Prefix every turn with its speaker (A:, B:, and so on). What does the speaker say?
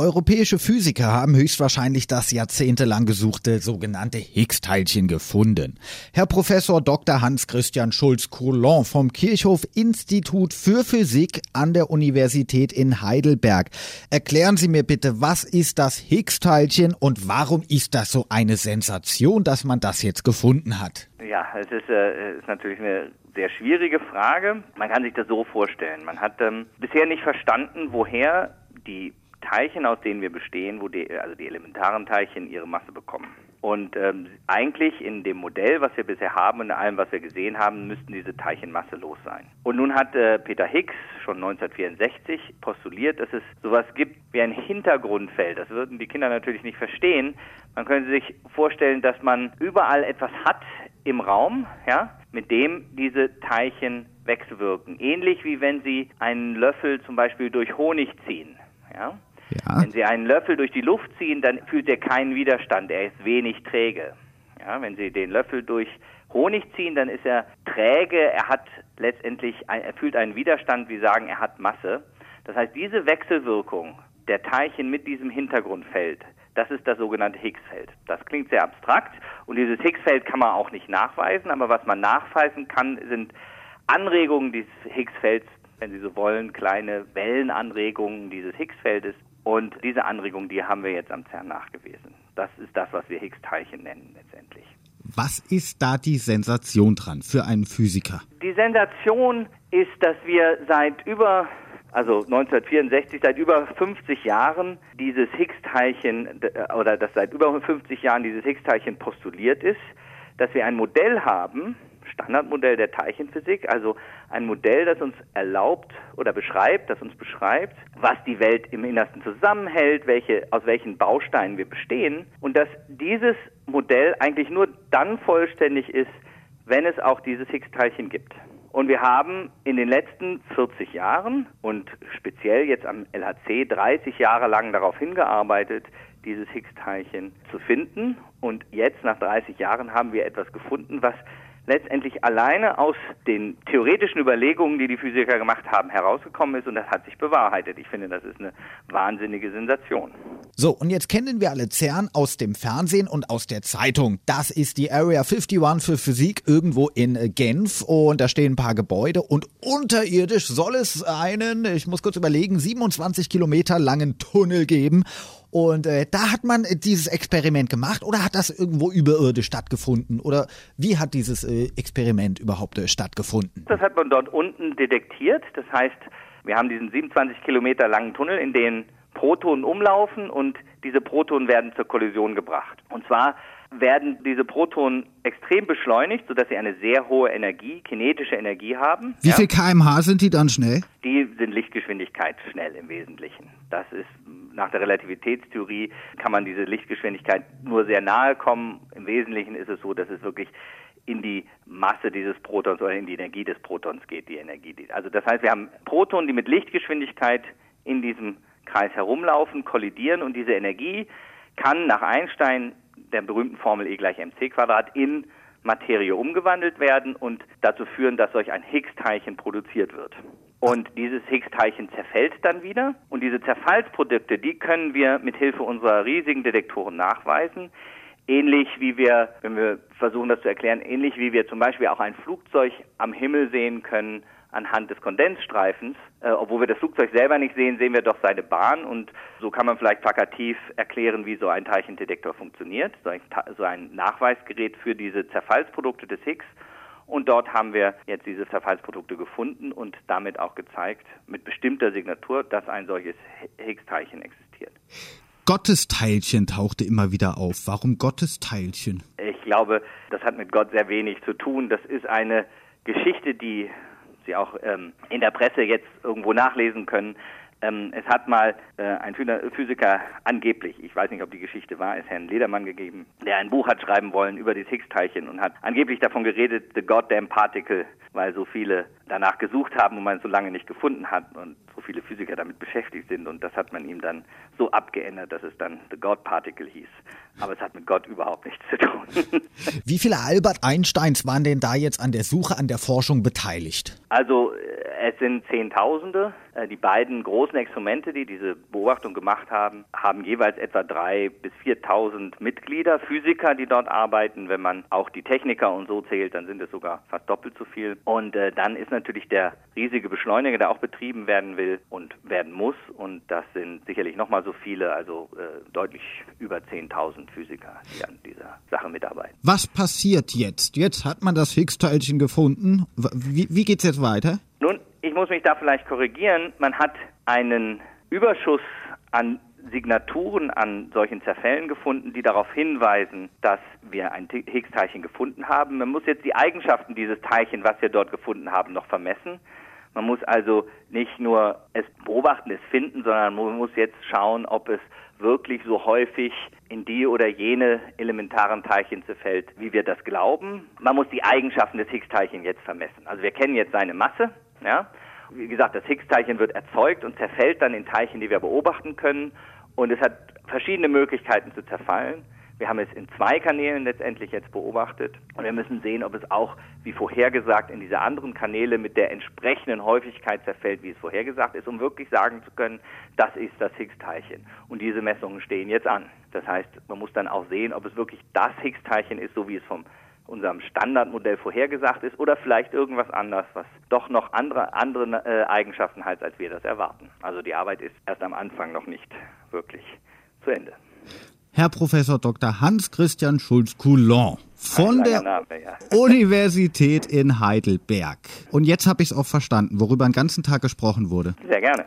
A: Europäische Physiker haben höchstwahrscheinlich das jahrzehntelang gesuchte sogenannte Higgs-Teilchen gefunden. Herr Professor Dr. Hans-Christian Schulz-Coulon vom Kirchhof Institut für Physik an der Universität in Heidelberg. Erklären Sie mir bitte, was ist das Higgs-Teilchen und warum ist das so eine Sensation, dass man das jetzt gefunden hat?
B: Ja, es ist, äh, ist natürlich eine sehr schwierige Frage. Man kann sich das so vorstellen. Man hat ähm, bisher nicht verstanden, woher die Teilchen, aus denen wir bestehen, wo die, also die elementaren Teilchen ihre Masse bekommen. Und ähm, eigentlich in dem Modell, was wir bisher haben und in allem, was wir gesehen haben, müssten diese Teilchen masselos sein. Und nun hat äh, Peter Higgs schon 1964 postuliert, dass es sowas gibt wie ein Hintergrundfeld. Das würden die Kinder natürlich nicht verstehen. Man könnte sich vorstellen, dass man überall etwas hat im Raum, ja, mit dem diese Teilchen wechselwirken. Ähnlich wie wenn Sie einen Löffel zum Beispiel durch Honig ziehen. Ja? Ja. Wenn Sie einen Löffel durch die Luft ziehen, dann fühlt er keinen Widerstand, er ist wenig träge. Ja, wenn Sie den Löffel durch Honig ziehen, dann ist er träge, er hat letztendlich, er fühlt einen Widerstand, wie sagen, er hat Masse. Das heißt, diese Wechselwirkung der Teilchen mit diesem Hintergrundfeld, das ist das sogenannte Higgsfeld. Das klingt sehr abstrakt und dieses Higgsfeld kann man auch nicht nachweisen, aber was man nachweisen kann, sind Anregungen dieses Higgsfelds, wenn Sie so wollen, kleine Wellenanregungen dieses Higgsfeldes und diese Anregung, die haben wir jetzt am CERN nachgewiesen. Das ist das, was wir Higgs-Teilchen nennen letztendlich.
A: Was ist da die Sensation dran für einen Physiker?
B: Die Sensation ist, dass wir seit über, also 1964, seit über 50 Jahren dieses Higgs-Teilchen, oder dass seit über 50 Jahren dieses Higgs-Teilchen postuliert ist, dass wir ein Modell haben, Standardmodell der Teilchenphysik, also ein Modell, das uns erlaubt oder beschreibt, das uns beschreibt, was die Welt im Innersten zusammenhält, welche, aus welchen Bausteinen wir bestehen und dass dieses Modell eigentlich nur dann vollständig ist, wenn es auch dieses Higgs-Teilchen gibt. Und wir haben in den letzten 40 Jahren und speziell jetzt am LHC 30 Jahre lang darauf hingearbeitet, dieses Higgs-Teilchen zu finden. Und jetzt nach 30 Jahren haben wir etwas gefunden, was letztendlich alleine aus den theoretischen Überlegungen, die die Physiker gemacht haben, herausgekommen ist und das hat sich bewahrheitet. Ich finde, das ist eine wahnsinnige Sensation.
A: So, und jetzt kennen wir alle CERN aus dem Fernsehen und aus der Zeitung. Das ist die Area 51 für Physik irgendwo in Genf und da stehen ein paar Gebäude und unterirdisch soll es einen, ich muss kurz überlegen, 27 Kilometer langen Tunnel geben und äh, da hat man dieses Experiment gemacht oder hat das irgendwo überirdisch stattgefunden? Oder wie hat dieses äh, Experiment überhaupt äh, stattgefunden?
B: Das hat man dort unten detektiert. Das heißt, wir haben diesen 27 Kilometer langen Tunnel, in den Protonen umlaufen und diese Protonen werden zur Kollision gebracht. Und zwar werden diese Protonen extrem beschleunigt, sodass sie eine sehr hohe Energie, kinetische Energie haben.
A: Wie ja. viel kmh sind die dann schnell?
B: Die sind Lichtgeschwindigkeit schnell im Wesentlichen. Das ist nach der Relativitätstheorie kann man diese Lichtgeschwindigkeit nur sehr nahe kommen. Im Wesentlichen ist es so, dass es wirklich in die Masse dieses Protons oder in die Energie des Protons geht, die Energie. Also das heißt, wir haben Protonen, die mit Lichtgeschwindigkeit in diesem Kreis herumlaufen, kollidieren und diese Energie kann nach Einstein der berühmten Formel E gleich mc Quadrat in Materie umgewandelt werden und dazu führen, dass solch ein Higgs-Teilchen produziert wird. Und dieses Higgs-Teilchen zerfällt dann wieder. Und diese Zerfallsprodukte, die können wir mit Hilfe unserer riesigen Detektoren nachweisen. Ähnlich wie wir, wenn wir versuchen das zu erklären, ähnlich wie wir zum Beispiel auch ein Flugzeug am Himmel sehen können anhand des Kondensstreifens. Äh, obwohl wir das Flugzeug selber nicht sehen, sehen wir doch seine Bahn und so kann man vielleicht plakativ erklären, wie so ein Teilchendetektor funktioniert, so ein, so ein Nachweisgerät für diese Zerfallsprodukte des Higgs. Und dort haben wir jetzt diese Zerfallsprodukte gefunden und damit auch gezeigt, mit bestimmter Signatur, dass ein solches Higgs-Teilchen existiert.
A: Gottesteilchen tauchte immer wieder auf. Warum Gottesteilchen?
B: Ich glaube, das hat mit Gott sehr wenig zu tun. Das ist eine Geschichte, die Sie auch ähm, in der Presse jetzt irgendwo nachlesen können. Ähm, es hat mal äh, ein Physiker angeblich, ich weiß nicht, ob die Geschichte wahr ist, Herrn Ledermann gegeben, der ein Buch hat schreiben wollen über das Higgs-Teilchen und hat angeblich davon geredet, the goddamn particle, weil so viele danach gesucht haben und man es so lange nicht gefunden hat und so viele Physiker damit beschäftigt sind und das hat man ihm dann so abgeändert, dass es dann the God Particle hieß. Aber es hat mit Gott überhaupt nichts zu tun.
A: Wie viele Albert Einsteins waren denn da jetzt an der Suche, an der Forschung beteiligt?
B: Also Es sind Zehntausende. Äh, die beiden großen Experimente, die diese Beobachtung gemacht haben, haben jeweils etwa drei bis 4.000 Mitglieder, Physiker, die dort arbeiten. Wenn man auch die Techniker und so zählt, dann sind es sogar fast doppelt so viel. Und äh, dann ist natürlich der riesige Beschleuniger, der auch betrieben werden will und werden muss. Und das sind sicherlich nochmal so viele, also äh, deutlich über 10.000 Physiker, die an dieser Sache mitarbeiten.
A: Was passiert jetzt? Jetzt hat man das Higgs-Teilchen gefunden. Wie, wie geht es jetzt weiter?
B: Ich muss mich da vielleicht korrigieren. Man hat einen Überschuss an Signaturen an solchen Zerfällen gefunden, die darauf hinweisen, dass wir ein Higgs-Teilchen gefunden haben. Man muss jetzt die Eigenschaften dieses Teilchen, was wir dort gefunden haben, noch vermessen. Man muss also nicht nur es beobachten, es finden, sondern man muss jetzt schauen, ob es wirklich so häufig in die oder jene elementaren Teilchen zerfällt, wie wir das glauben. Man muss die Eigenschaften des Higgs-Teilchens jetzt vermessen. Also wir kennen jetzt seine Masse, ja. Wie gesagt, das Higgs-Teilchen wird erzeugt und zerfällt dann in Teilchen, die wir beobachten können. Und es hat verschiedene Möglichkeiten zu zerfallen. Wir haben es in zwei Kanälen letztendlich jetzt beobachtet und wir müssen sehen, ob es auch, wie vorhergesagt, in diese anderen Kanäle mit der entsprechenden Häufigkeit zerfällt, wie es vorhergesagt ist, um wirklich sagen zu können, das ist das Higgs-Teilchen. Und diese Messungen stehen jetzt an. Das heißt, man muss dann auch sehen, ob es wirklich das Higgs-Teilchen ist, so wie es vom unserem Standardmodell vorhergesagt ist oder vielleicht irgendwas anderes, was doch noch andere, andere äh, Eigenschaften hat, als wir das erwarten. Also die Arbeit ist erst am Anfang noch nicht wirklich zu Ende.
A: Herr Professor Dr. Hans-Christian Schulz-Coulon von der Name, ja. Universität in Heidelberg. Und jetzt habe ich es auch verstanden, worüber den ganzen Tag gesprochen wurde.
B: Sehr gerne.